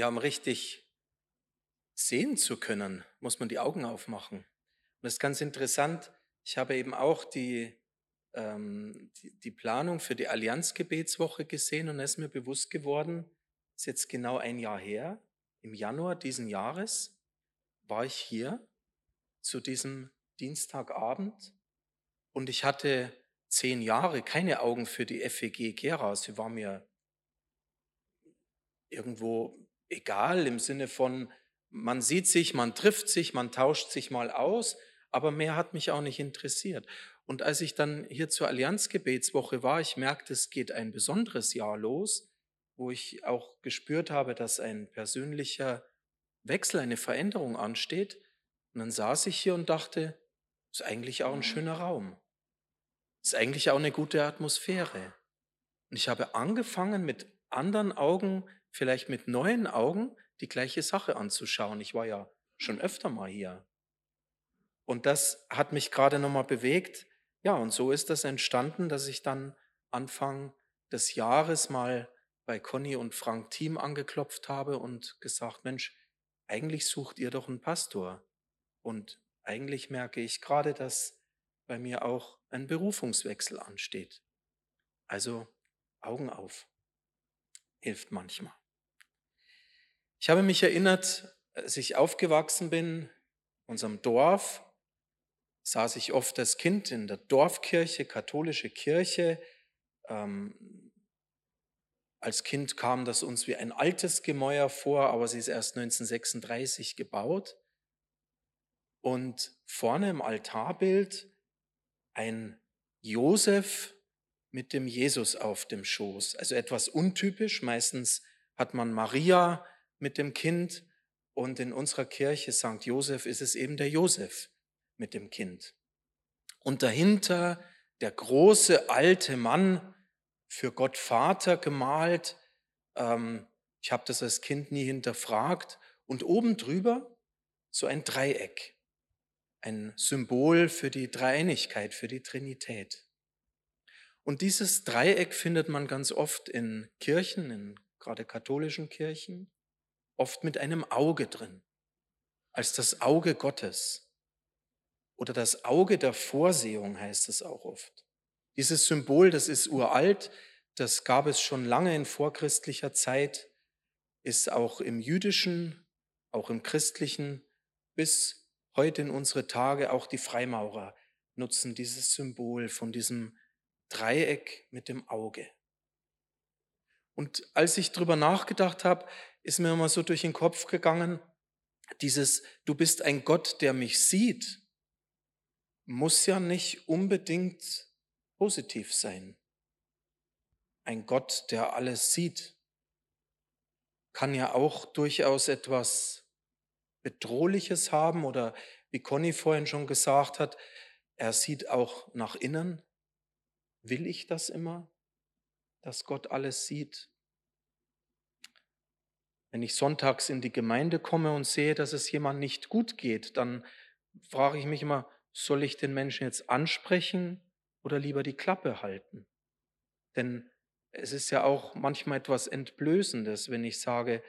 Ja, um richtig sehen zu können, muss man die Augen aufmachen. Und das ist ganz interessant. Ich habe eben auch die, ähm, die, die Planung für die Allianzgebetswoche gesehen und es ist mir bewusst geworden, ist jetzt genau ein Jahr her, im Januar diesen Jahres war ich hier zu diesem Dienstagabend und ich hatte zehn Jahre keine Augen für die FEG Gera. Sie war mir irgendwo egal im Sinne von, man sieht sich, man trifft sich, man tauscht sich mal aus, aber mehr hat mich auch nicht interessiert. Und als ich dann hier zur Allianzgebetswoche war, ich merkte, es geht ein besonderes Jahr los, wo ich auch gespürt habe, dass ein persönlicher Wechsel, eine Veränderung ansteht. Und dann saß ich hier und dachte, ist eigentlich auch ein schöner Raum. Ist eigentlich auch eine gute Atmosphäre. Und ich habe angefangen, mit anderen Augen, vielleicht mit neuen Augen, die gleiche Sache anzuschauen. Ich war ja schon öfter mal hier. Und das hat mich gerade nochmal bewegt. Ja, und so ist das entstanden, dass ich dann Anfang des Jahres mal bei Conny und Frank Team angeklopft habe und gesagt, Mensch, eigentlich sucht ihr doch einen Pastor. Und eigentlich merke ich gerade, dass bei mir auch ein Berufungswechsel ansteht. Also Augen auf. Hilft manchmal. Ich habe mich erinnert, als ich aufgewachsen bin, in unserem Dorf, saß ich oft als Kind in der Dorfkirche, katholische Kirche. Ähm, als Kind kam das uns wie ein altes Gemäuer vor, aber sie ist erst 1936 gebaut. Und vorne im Altarbild ein Josef mit dem Jesus auf dem Schoß. Also etwas untypisch. Meistens hat man Maria mit dem Kind und in unserer Kirche St. Josef ist es eben der Josef mit dem Kind. Und dahinter der große alte Mann für Gott Vater gemalt. Ähm, ich habe das als Kind nie hinterfragt. Und oben drüber so ein Dreieck, ein Symbol für die Dreieinigkeit, für die Trinität. Und dieses Dreieck findet man ganz oft in Kirchen, in gerade katholischen Kirchen oft mit einem Auge drin, als das Auge Gottes. Oder das Auge der Vorsehung heißt es auch oft. Dieses Symbol, das ist uralt, das gab es schon lange in vorchristlicher Zeit, ist auch im jüdischen, auch im christlichen, bis heute in unsere Tage auch die Freimaurer nutzen dieses Symbol von diesem Dreieck mit dem Auge. Und als ich drüber nachgedacht habe, ist mir immer so durch den Kopf gegangen, dieses Du bist ein Gott, der mich sieht, muss ja nicht unbedingt positiv sein. Ein Gott, der alles sieht, kann ja auch durchaus etwas Bedrohliches haben oder wie Conny vorhin schon gesagt hat, er sieht auch nach innen. Will ich das immer, dass Gott alles sieht? Wenn ich sonntags in die Gemeinde komme und sehe, dass es jemand nicht gut geht, dann frage ich mich immer, soll ich den Menschen jetzt ansprechen oder lieber die Klappe halten? Denn es ist ja auch manchmal etwas Entblößendes, wenn ich sage,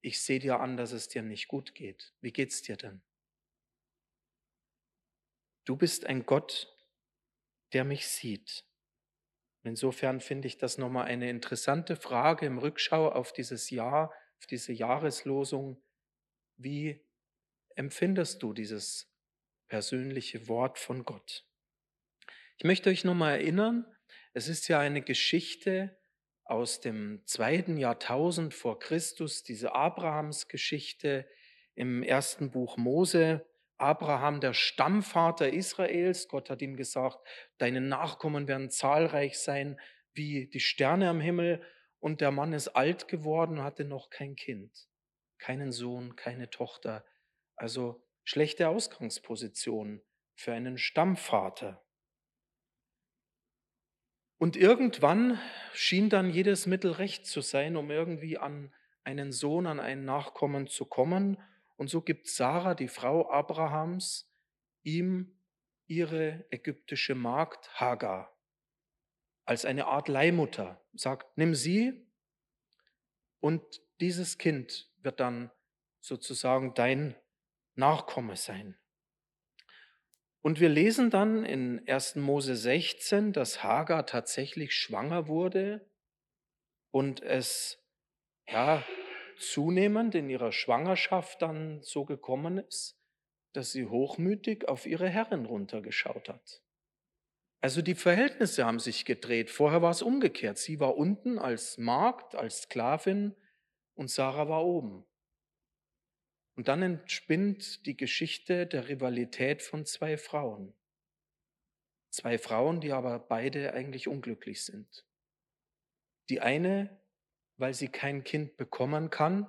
ich sehe dir an, dass es dir nicht gut geht. Wie geht's dir denn? Du bist ein Gott, der mich sieht. Insofern finde ich das nochmal eine interessante Frage im Rückschau auf dieses Jahr, auf diese Jahreslosung. Wie empfindest du dieses persönliche Wort von Gott? Ich möchte euch nochmal erinnern, es ist ja eine Geschichte aus dem zweiten Jahrtausend vor Christus, diese Abrahams-Geschichte im ersten Buch Mose. Abraham, der Stammvater Israels, Gott hat ihm gesagt, deine Nachkommen werden zahlreich sein wie die Sterne am Himmel und der Mann ist alt geworden hatte noch kein Kind, keinen Sohn, keine Tochter. Also schlechte Ausgangsposition für einen Stammvater. Und irgendwann schien dann jedes Mittel recht zu sein, um irgendwie an einen Sohn, an einen Nachkommen zu kommen. Und so gibt Sarah, die Frau Abrahams, ihm ihre ägyptische Magd Hagar als eine Art Leihmutter, sagt, nimm sie und dieses Kind wird dann sozusagen dein Nachkomme sein. Und wir lesen dann in 1. Mose 16, dass Hagar tatsächlich schwanger wurde und es ja, zunehmend in ihrer Schwangerschaft dann so gekommen ist, dass sie hochmütig auf ihre Herrin runtergeschaut hat. Also die Verhältnisse haben sich gedreht. Vorher war es umgekehrt. Sie war unten als Magd, als Sklavin und Sarah war oben. Und dann entspinnt die Geschichte der Rivalität von zwei Frauen. Zwei Frauen, die aber beide eigentlich unglücklich sind. Die eine, weil sie kein Kind bekommen kann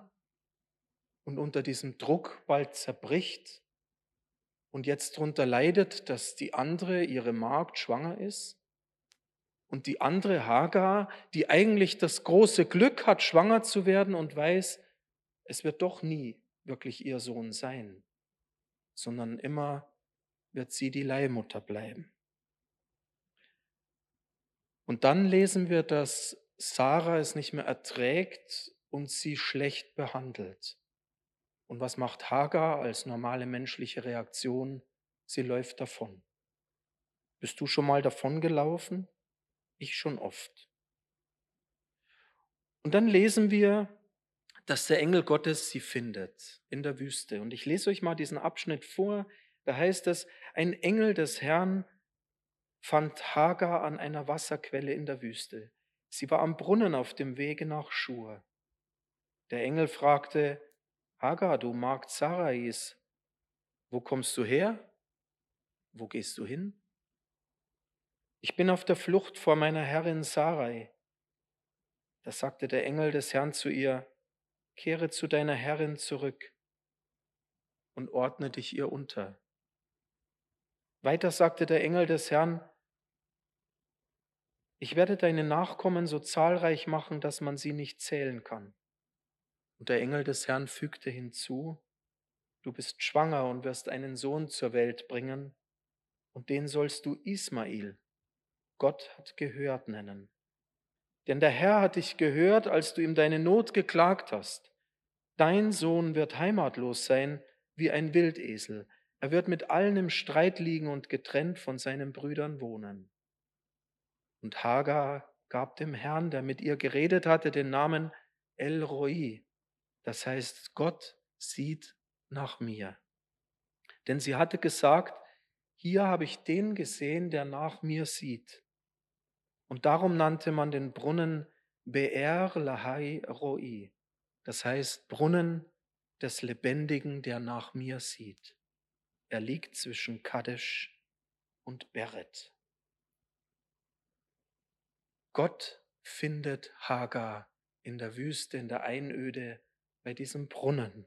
und unter diesem Druck bald zerbricht und jetzt darunter leidet, dass die andere, ihre Magd, schwanger ist. Und die andere Hagar, die eigentlich das große Glück hat, schwanger zu werden und weiß, es wird doch nie wirklich ihr Sohn sein, sondern immer wird sie die Leihmutter bleiben. Und dann lesen wir, dass Sarah es nicht mehr erträgt und sie schlecht behandelt. Und was macht Hagar als normale menschliche Reaktion? Sie läuft davon. Bist du schon mal davon gelaufen? Ich schon oft. Und dann lesen wir, dass der Engel Gottes sie findet in der Wüste. Und ich lese euch mal diesen Abschnitt vor. Da heißt es, ein Engel des Herrn fand Hagar an einer Wasserquelle in der Wüste. Sie war am Brunnen auf dem Wege nach Schur. Der Engel fragte, Hagar, du Magd Sarais, wo kommst du her? Wo gehst du hin? Ich bin auf der Flucht vor meiner Herrin Sarai. Da sagte der Engel des Herrn zu ihr, kehre zu deiner Herrin zurück und ordne dich ihr unter. Weiter sagte der Engel des Herrn, ich werde deine Nachkommen so zahlreich machen, dass man sie nicht zählen kann. Und der Engel des Herrn fügte hinzu, du bist schwanger und wirst einen Sohn zur Welt bringen, und den sollst du Ismail, Gott hat gehört, nennen. Denn der Herr hat dich gehört, als du ihm deine Not geklagt hast. Dein Sohn wird heimatlos sein wie ein Wildesel. Er wird mit allen im Streit liegen und getrennt von seinen Brüdern wohnen. Und Hagar gab dem Herrn, der mit ihr geredet hatte, den Namen El Roi, das heißt, Gott sieht nach mir. Denn sie hatte gesagt, hier habe ich den gesehen, der nach mir sieht. Und darum nannte man den Brunnen Be'er Lahai Roi, das heißt Brunnen des Lebendigen, der nach mir sieht. Er liegt zwischen Kadesh und Beret. Gott findet Hagar in der Wüste, in der Einöde, bei diesem Brunnen.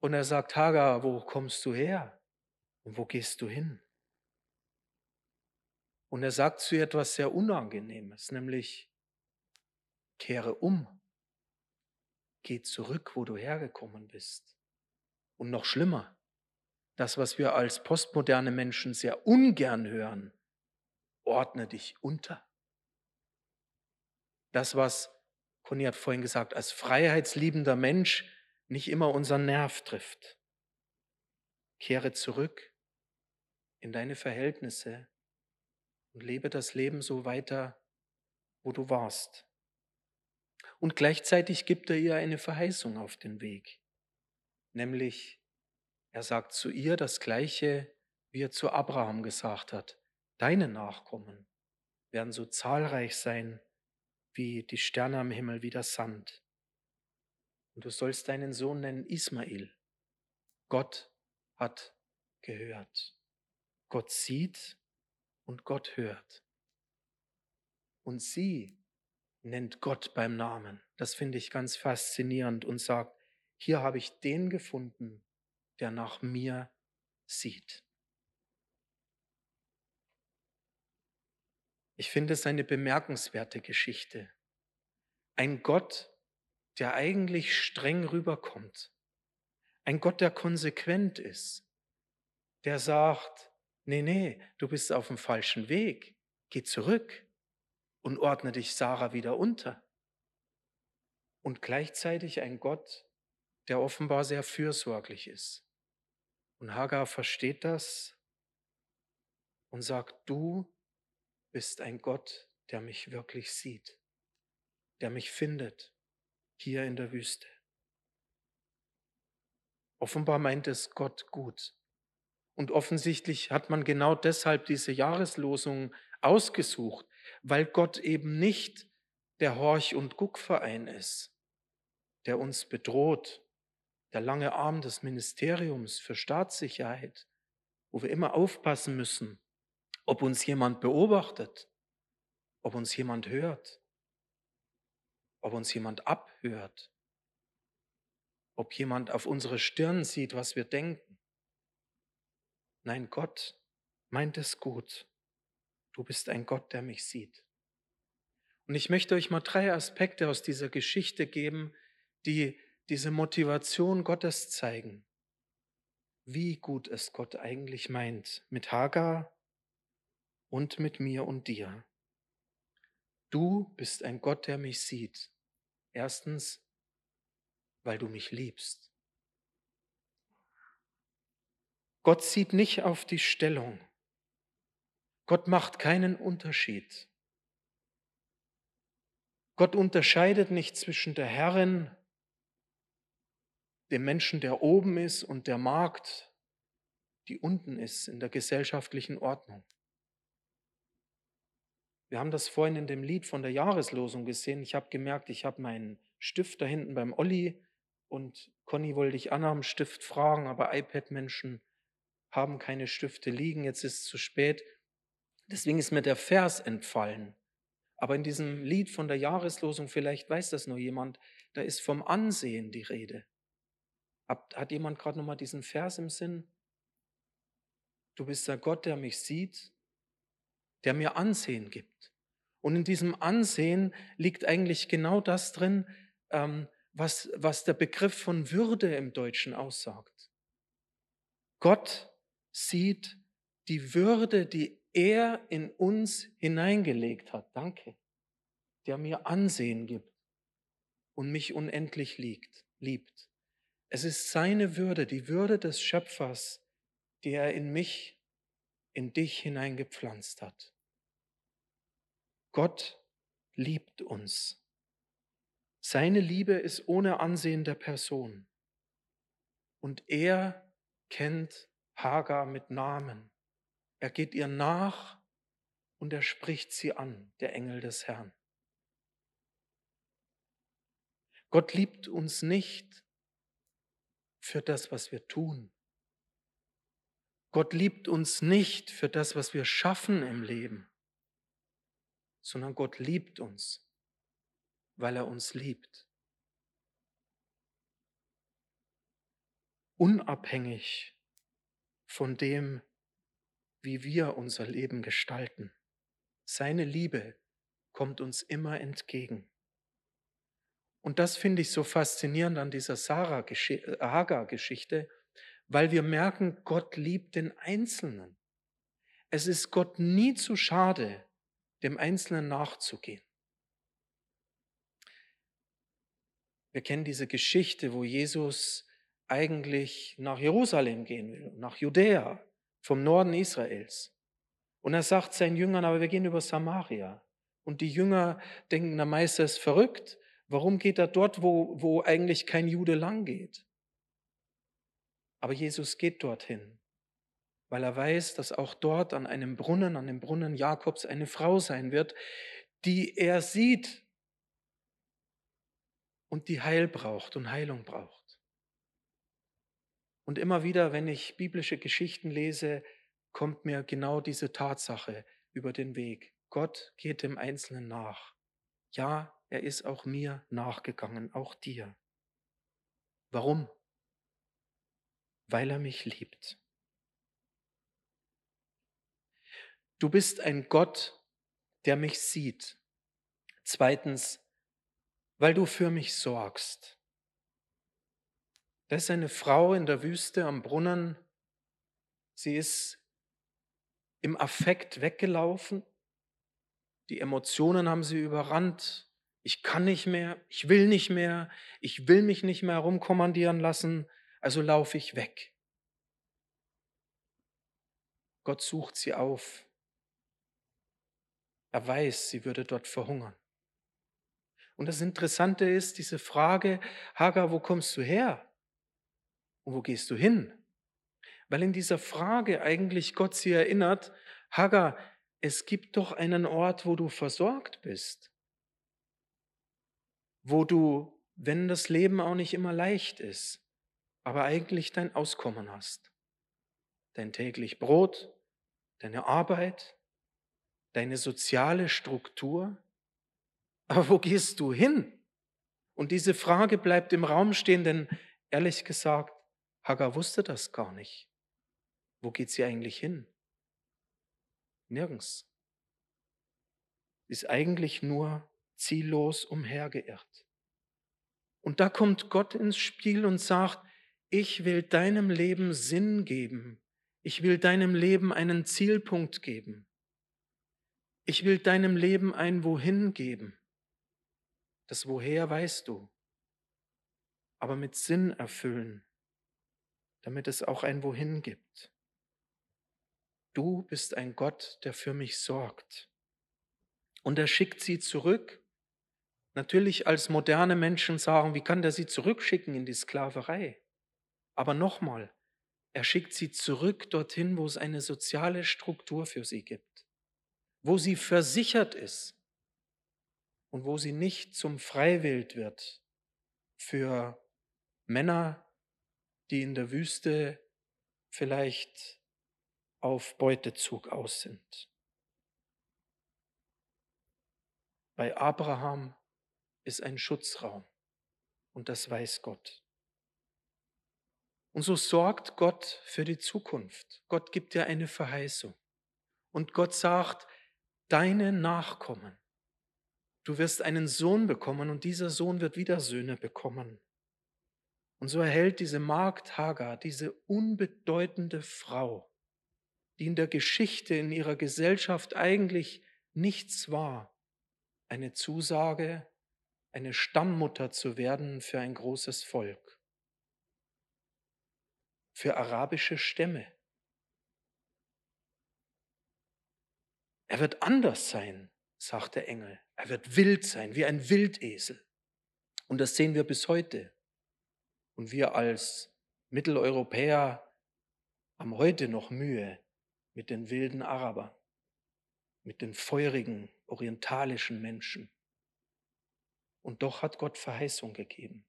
Und er sagt, Hagar, wo kommst du her? Und wo gehst du hin? Und er sagt zu ihr etwas sehr Unangenehmes, nämlich, kehre um, geh zurück, wo du hergekommen bist. Und noch schlimmer, das, was wir als postmoderne Menschen sehr ungern hören, ordne dich unter. Das, was Conny hat vorhin gesagt, als freiheitsliebender Mensch nicht immer unseren Nerv trifft. Kehre zurück in deine Verhältnisse und lebe das Leben so weiter, wo du warst. Und gleichzeitig gibt er ihr eine Verheißung auf den Weg, nämlich er sagt zu ihr das gleiche, wie er zu Abraham gesagt hat, deine Nachkommen werden so zahlreich sein wie die Sterne am Himmel, wie der Sand. Und du sollst deinen Sohn nennen Ismael. Gott hat gehört. Gott sieht und Gott hört. Und sie nennt Gott beim Namen. Das finde ich ganz faszinierend und sagt, hier habe ich den gefunden, der nach mir sieht. Ich finde es eine bemerkenswerte Geschichte. Ein Gott, der eigentlich streng rüberkommt. Ein Gott, der konsequent ist. Der sagt, nee, nee, du bist auf dem falschen Weg. Geh zurück und ordne dich Sarah wieder unter. und gleichzeitig ein Gott, der offenbar sehr fürsorglich ist. Und Hagar versteht das und sagt, du bist ein Gott, der mich wirklich sieht, der mich findet hier in der Wüste. Offenbar meint es Gott gut. Und offensichtlich hat man genau deshalb diese Jahreslosung ausgesucht, weil Gott eben nicht der Horch- und Guckverein ist, der uns bedroht, der lange Arm des Ministeriums für Staatssicherheit, wo wir immer aufpassen müssen, ob uns jemand beobachtet, ob uns jemand hört, ob uns jemand abhört, ob jemand auf unsere Stirn sieht, was wir denken. Nein, Gott meint es gut. Du bist ein Gott, der mich sieht. Und ich möchte euch mal drei Aspekte aus dieser Geschichte geben, die diese Motivation Gottes zeigen. Wie gut es Gott eigentlich meint mit Hagar und mit mir und dir. Du bist ein Gott, der mich sieht. Erstens, weil du mich liebst. Gott sieht nicht auf die Stellung. Gott macht keinen Unterschied. Gott unterscheidet nicht zwischen der Herrin, dem Menschen, der oben ist, und der Magd, die unten ist in der gesellschaftlichen Ordnung. Wir haben das vorhin in dem Lied von der Jahreslosung gesehen. Ich habe gemerkt, ich habe meinen Stift da hinten beim Olli und Conny wollte ich Anna am Stift fragen, aber iPad-Menschen haben keine Stifte liegen. Jetzt ist es zu spät. Deswegen ist mir der Vers entfallen. Aber in diesem Lied von der Jahreslosung, vielleicht weiß das nur jemand, da ist vom Ansehen die Rede. Hat jemand gerade nochmal diesen Vers im Sinn? Du bist der Gott, der mich sieht der mir Ansehen gibt. Und in diesem Ansehen liegt eigentlich genau das drin, ähm, was, was der Begriff von Würde im Deutschen aussagt. Gott sieht die Würde, die er in uns hineingelegt hat. Danke. Der mir Ansehen gibt und mich unendlich liegt, liebt. Es ist seine Würde, die Würde des Schöpfers, die er in mich in dich hineingepflanzt hat. Gott liebt uns. Seine Liebe ist ohne Ansehen der Person. Und er kennt Hagar mit Namen. Er geht ihr nach und er spricht sie an, der Engel des Herrn. Gott liebt uns nicht für das, was wir tun. Gott liebt uns nicht für das, was wir schaffen im Leben, sondern Gott liebt uns, weil er uns liebt. Unabhängig von dem, wie wir unser Leben gestalten. Seine Liebe kommt uns immer entgegen. Und das finde ich so faszinierend an dieser Sarah-Hagar-Geschichte, weil wir merken, Gott liebt den Einzelnen. Es ist Gott nie zu schade, dem Einzelnen nachzugehen. Wir kennen diese Geschichte, wo Jesus eigentlich nach Jerusalem gehen will, nach Judäa, vom Norden Israels. Und er sagt seinen Jüngern, aber wir gehen über Samaria. Und die Jünger denken, der Meister ist verrückt. Warum geht er dort, wo, wo eigentlich kein Jude lang geht? Aber Jesus geht dorthin, weil er weiß, dass auch dort an einem Brunnen, an dem Brunnen Jakobs, eine Frau sein wird, die er sieht und die Heil braucht und Heilung braucht. Und immer wieder, wenn ich biblische Geschichten lese, kommt mir genau diese Tatsache über den Weg. Gott geht dem Einzelnen nach. Ja, er ist auch mir nachgegangen, auch dir. Warum? Weil er mich liebt. Du bist ein Gott, der mich sieht. Zweitens, weil du für mich sorgst. Da ist eine Frau in der Wüste am Brunnen. Sie ist im Affekt weggelaufen. Die Emotionen haben sie überrannt. Ich kann nicht mehr, ich will nicht mehr, ich will mich nicht mehr herumkommandieren lassen, also laufe ich weg. Gott sucht sie auf. Er weiß, sie würde dort verhungern. Und das Interessante ist diese Frage, Hagar, wo kommst du her? Und wo gehst du hin? Weil in dieser Frage eigentlich Gott sie erinnert, Hagar, es gibt doch einen Ort, wo du versorgt bist wo du, wenn das Leben auch nicht immer leicht ist, aber eigentlich dein Auskommen hast. Dein täglich Brot, deine Arbeit, deine soziale Struktur. Aber wo gehst du hin? Und diese Frage bleibt im Raum stehen, denn ehrlich gesagt, Hagar wusste das gar nicht. Wo geht sie eigentlich hin? Nirgends. Ist eigentlich nur ziellos umhergeirrt. Und da kommt Gott ins Spiel und sagt, ich will deinem Leben Sinn geben. Ich will deinem Leben einen Zielpunkt geben. Ich will deinem Leben ein Wohin geben. Das Woher weißt du, aber mit Sinn erfüllen, damit es auch ein Wohin gibt. Du bist ein Gott, der für mich sorgt. Und er schickt sie zurück natürlich als moderne Menschen sagen, wie kann der sie zurückschicken in die Sklaverei? Aber nochmal, er schickt sie zurück dorthin, wo es eine soziale Struktur für sie gibt, wo sie versichert ist und wo sie nicht zum Freiwild wird für Männer, die in der Wüste vielleicht auf Beutezug aus sind. Bei Abraham ist ein Schutzraum und das weiß Gott. Und so sorgt Gott für die Zukunft. Gott gibt dir eine Verheißung. Und Gott sagt, deine Nachkommen, du wirst einen Sohn bekommen und dieser Sohn wird wieder Söhne bekommen. Und so erhält diese Magd Hagar, diese unbedeutende Frau, die in der Geschichte, in ihrer Gesellschaft eigentlich nichts war, eine Zusage, eine Stammmutter zu werden für ein großes Volk, für arabische Stämme. Er wird anders sein, sagt der Engel. Er wird wild sein, wie ein Wildesel. Und das sehen wir bis heute. Und wir als Mitteleuropäer haben heute noch Mühe mit den wilden Arabern, mit den feurigen orientalischen Menschen. Und doch hat Gott Verheißung gegeben.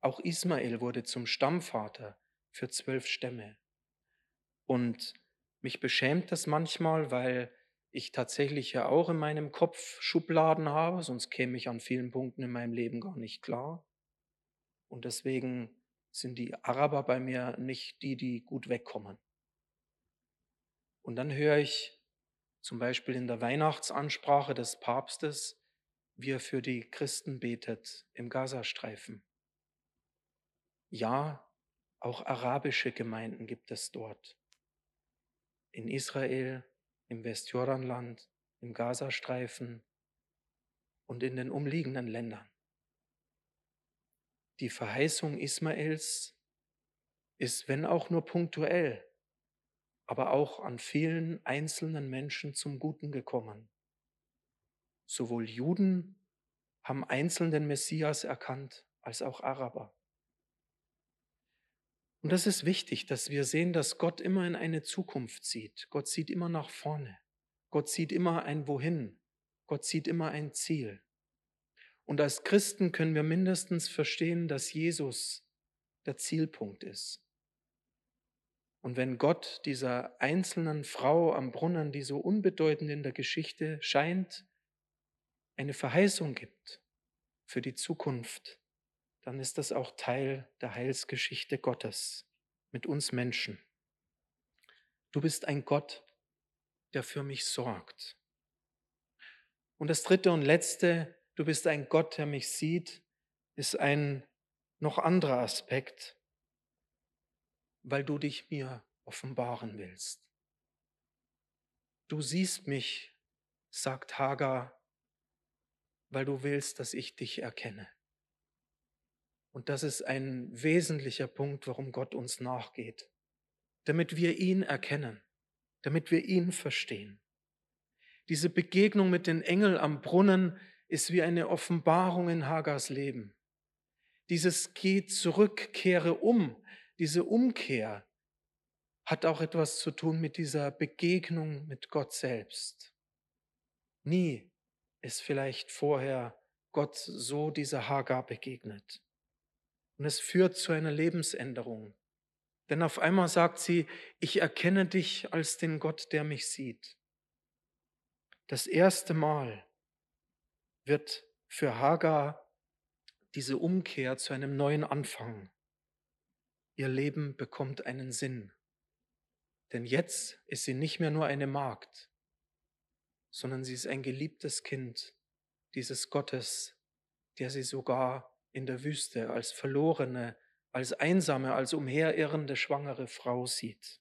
Auch Ismael wurde zum Stammvater für zwölf Stämme. Und mich beschämt das manchmal, weil ich tatsächlich ja auch in meinem Kopf Schubladen habe, sonst käme ich an vielen Punkten in meinem Leben gar nicht klar. Und deswegen sind die Araber bei mir nicht die, die gut wegkommen. Und dann höre ich zum Beispiel in der Weihnachtsansprache des Papstes, wie er für die Christen betet im Gazastreifen. Ja, auch arabische Gemeinden gibt es dort. In Israel, im Westjordanland, im Gazastreifen und in den umliegenden Ländern. Die Verheißung Ismaels ist, wenn auch nur punktuell, aber auch an vielen einzelnen Menschen zum Guten gekommen. Sowohl Juden haben einzeln den Messias erkannt, als auch Araber. Und das ist wichtig, dass wir sehen, dass Gott immer in eine Zukunft sieht. Gott sieht immer nach vorne. Gott sieht immer ein Wohin. Gott sieht immer ein Ziel. Und als Christen können wir mindestens verstehen, dass Jesus der Zielpunkt ist. Und wenn Gott dieser einzelnen Frau am Brunnen, die so unbedeutend in der Geschichte scheint, eine Verheißung gibt für die Zukunft, dann ist das auch Teil der Heilsgeschichte Gottes mit uns Menschen. Du bist ein Gott, der für mich sorgt. Und das dritte und letzte, du bist ein Gott, der mich sieht, ist ein noch anderer Aspekt, weil du dich mir offenbaren willst. Du siehst mich, sagt Hagar, weil du willst, dass ich dich erkenne. Und das ist ein wesentlicher Punkt, warum Gott uns nachgeht, damit wir ihn erkennen, damit wir ihn verstehen. Diese Begegnung mit den Engeln am Brunnen ist wie eine Offenbarung in Hagars Leben. Dieses Geh zurück, kehre um, diese Umkehr hat auch etwas zu tun mit dieser Begegnung mit Gott selbst. Nie ist vielleicht vorher Gott so dieser Hagar begegnet. Und es führt zu einer Lebensänderung. Denn auf einmal sagt sie, ich erkenne dich als den Gott, der mich sieht. Das erste Mal wird für Hagar diese Umkehr zu einem neuen Anfang. Ihr Leben bekommt einen Sinn. Denn jetzt ist sie nicht mehr nur eine Magd, sondern sie ist ein geliebtes Kind dieses Gottes, der sie sogar in der Wüste als verlorene, als einsame, als umherirrende schwangere Frau sieht.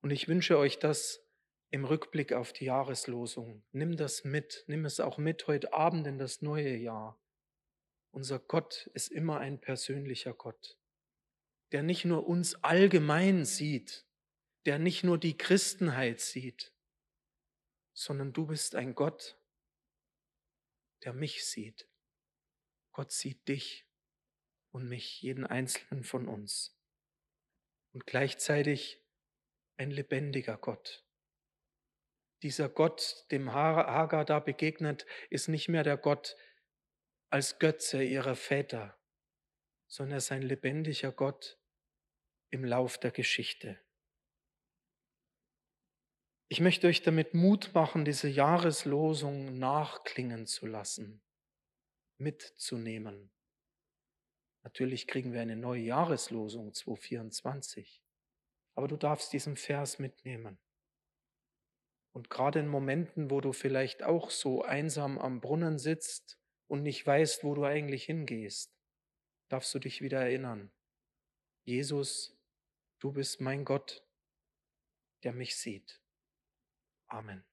Und ich wünsche euch das im Rückblick auf die Jahreslosung. Nimm das mit, nimm es auch mit heute Abend in das neue Jahr. Unser Gott ist immer ein persönlicher Gott, der nicht nur uns allgemein sieht, der nicht nur die Christenheit sieht, sondern du bist ein Gott, der mich sieht. Gott sieht dich und mich, jeden einzelnen von uns. Und gleichzeitig ein lebendiger Gott. Dieser Gott, dem Hagar da begegnet, ist nicht mehr der Gott als Götze ihrer Väter, sondern er ist ein lebendiger Gott im Lauf der Geschichte. Ich möchte euch damit Mut machen, diese Jahreslosung nachklingen zu lassen mitzunehmen. Natürlich kriegen wir eine neue Jahreslosung 2024, aber du darfst diesen Vers mitnehmen. Und gerade in Momenten, wo du vielleicht auch so einsam am Brunnen sitzt und nicht weißt, wo du eigentlich hingehst, darfst du dich wieder erinnern. Jesus, du bist mein Gott, der mich sieht. Amen.